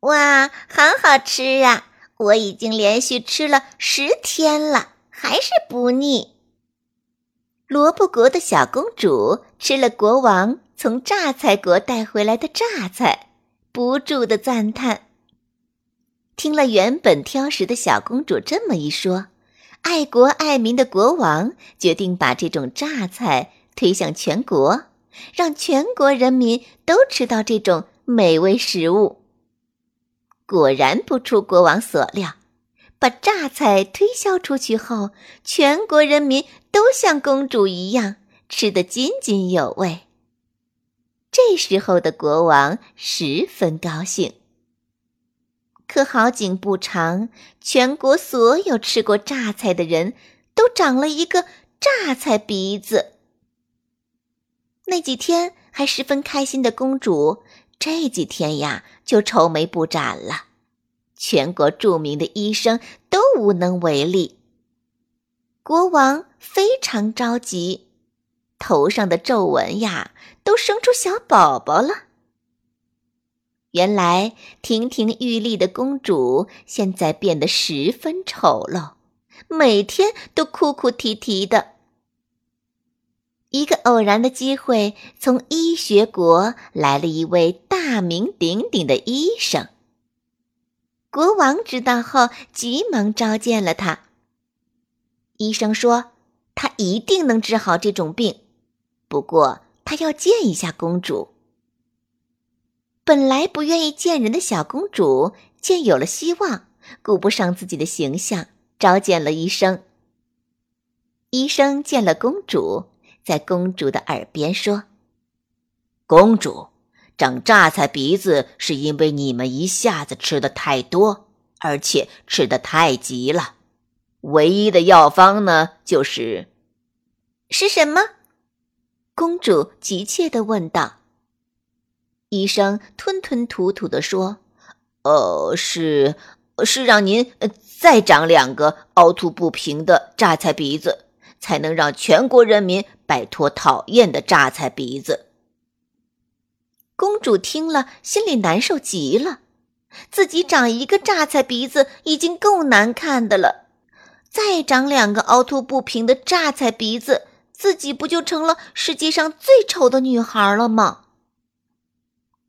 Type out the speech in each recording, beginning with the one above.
哇，好好吃啊！我已经连续吃了十天了，还是不腻。萝卜国的小公主吃了国王从榨菜国带回来的榨菜，不住的赞叹。听了原本挑食的小公主这么一说，爱国爱民的国王决定把这种榨菜推向全国，让全国人民都吃到这种美味食物。果然不出国王所料，把榨菜推销出去后，全国人民都像公主一样吃得津津有味。这时候的国王十分高兴。可好景不长，全国所有吃过榨菜的人都长了一个榨菜鼻子。那几天还十分开心的公主。这几天呀，就愁眉不展了。全国著名的医生都无能为力。国王非常着急，头上的皱纹呀，都生出小宝宝了。原来亭亭玉立的公主，现在变得十分丑陋，每天都哭哭啼啼的。一个偶然的机会，从医学国来了一位大名鼎鼎的医生。国王知道后，急忙召见了他。医生说，他一定能治好这种病，不过他要见一下公主。本来不愿意见人的小公主，见有了希望，顾不上自己的形象，召见了医生。医生见了公主。在公主的耳边说：“公主长榨菜鼻子，是因为你们一下子吃的太多，而且吃的太急了。唯一的药方呢，就是是什么？”公主急切的问道。医生吞吞吐吐的说：“呃，是是让您再长两个凹凸不平的榨菜鼻子。”才能让全国人民摆脱讨厌的榨菜鼻子。公主听了，心里难受极了。自己长一个榨菜鼻子已经够难看的了，再长两个凹凸不平的榨菜鼻子，自己不就成了世界上最丑的女孩了吗？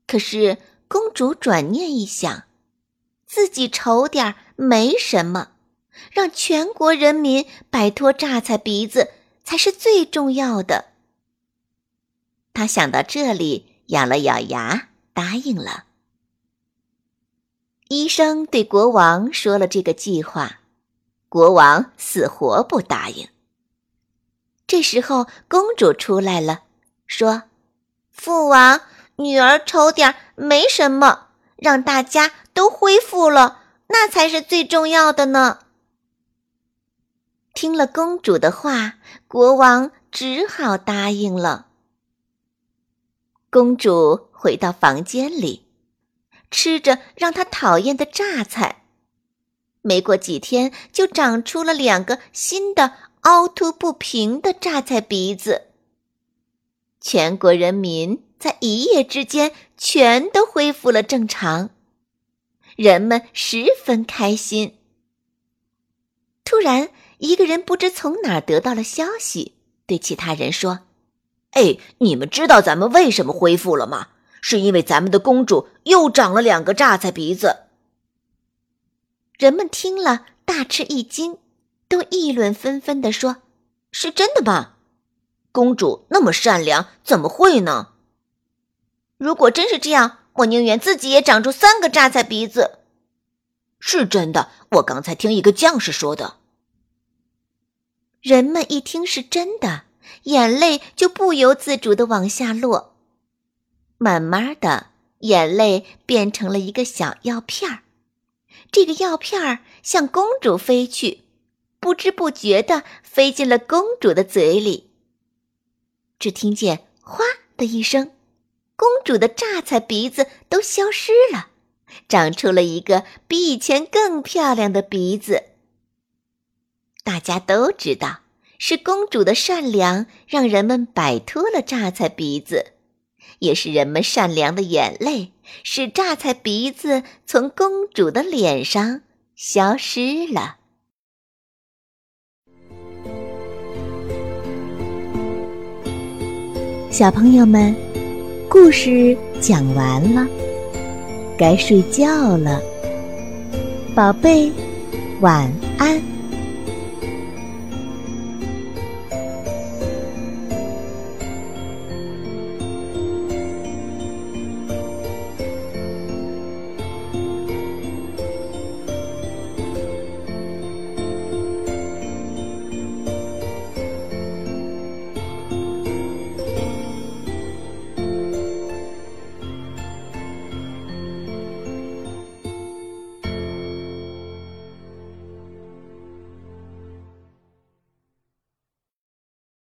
可是公主转念一想，自己丑点儿没什么。让全国人民摆脱榨菜鼻子才是最重要的。他想到这里，咬了咬牙，答应了。医生对国王说了这个计划，国王死活不答应。这时候，公主出来了，说：“父王，女儿丑点没什么，让大家都恢复了，那才是最重要的呢。”听了公主的话，国王只好答应了。公主回到房间里，吃着让她讨厌的榨菜，没过几天就长出了两个新的凹凸不平的榨菜鼻子。全国人民在一夜之间全都恢复了正常，人们十分开心。突然。一个人不知从哪儿得到了消息，对其他人说：“哎，你们知道咱们为什么恢复了吗？是因为咱们的公主又长了两个榨菜鼻子。”人们听了大吃一惊，都议论纷纷地说：“是真的吗？公主那么善良，怎么会呢？如果真是这样，我宁愿自己也长出三个榨菜鼻子。”是真的，我刚才听一个将士说的。人们一听是真的，眼泪就不由自主的往下落。慢慢的，眼泪变成了一个小药片儿，这个药片儿向公主飞去，不知不觉地飞进了公主的嘴里。只听见“哗”的一声，公主的榨菜鼻子都消失了，长出了一个比以前更漂亮的鼻子。大家都知道，是公主的善良让人们摆脱了榨菜鼻子。也是人们善良的眼泪，使榨菜鼻子从公主的脸上消失了。小朋友们，故事讲完了，该睡觉了，宝贝，晚安。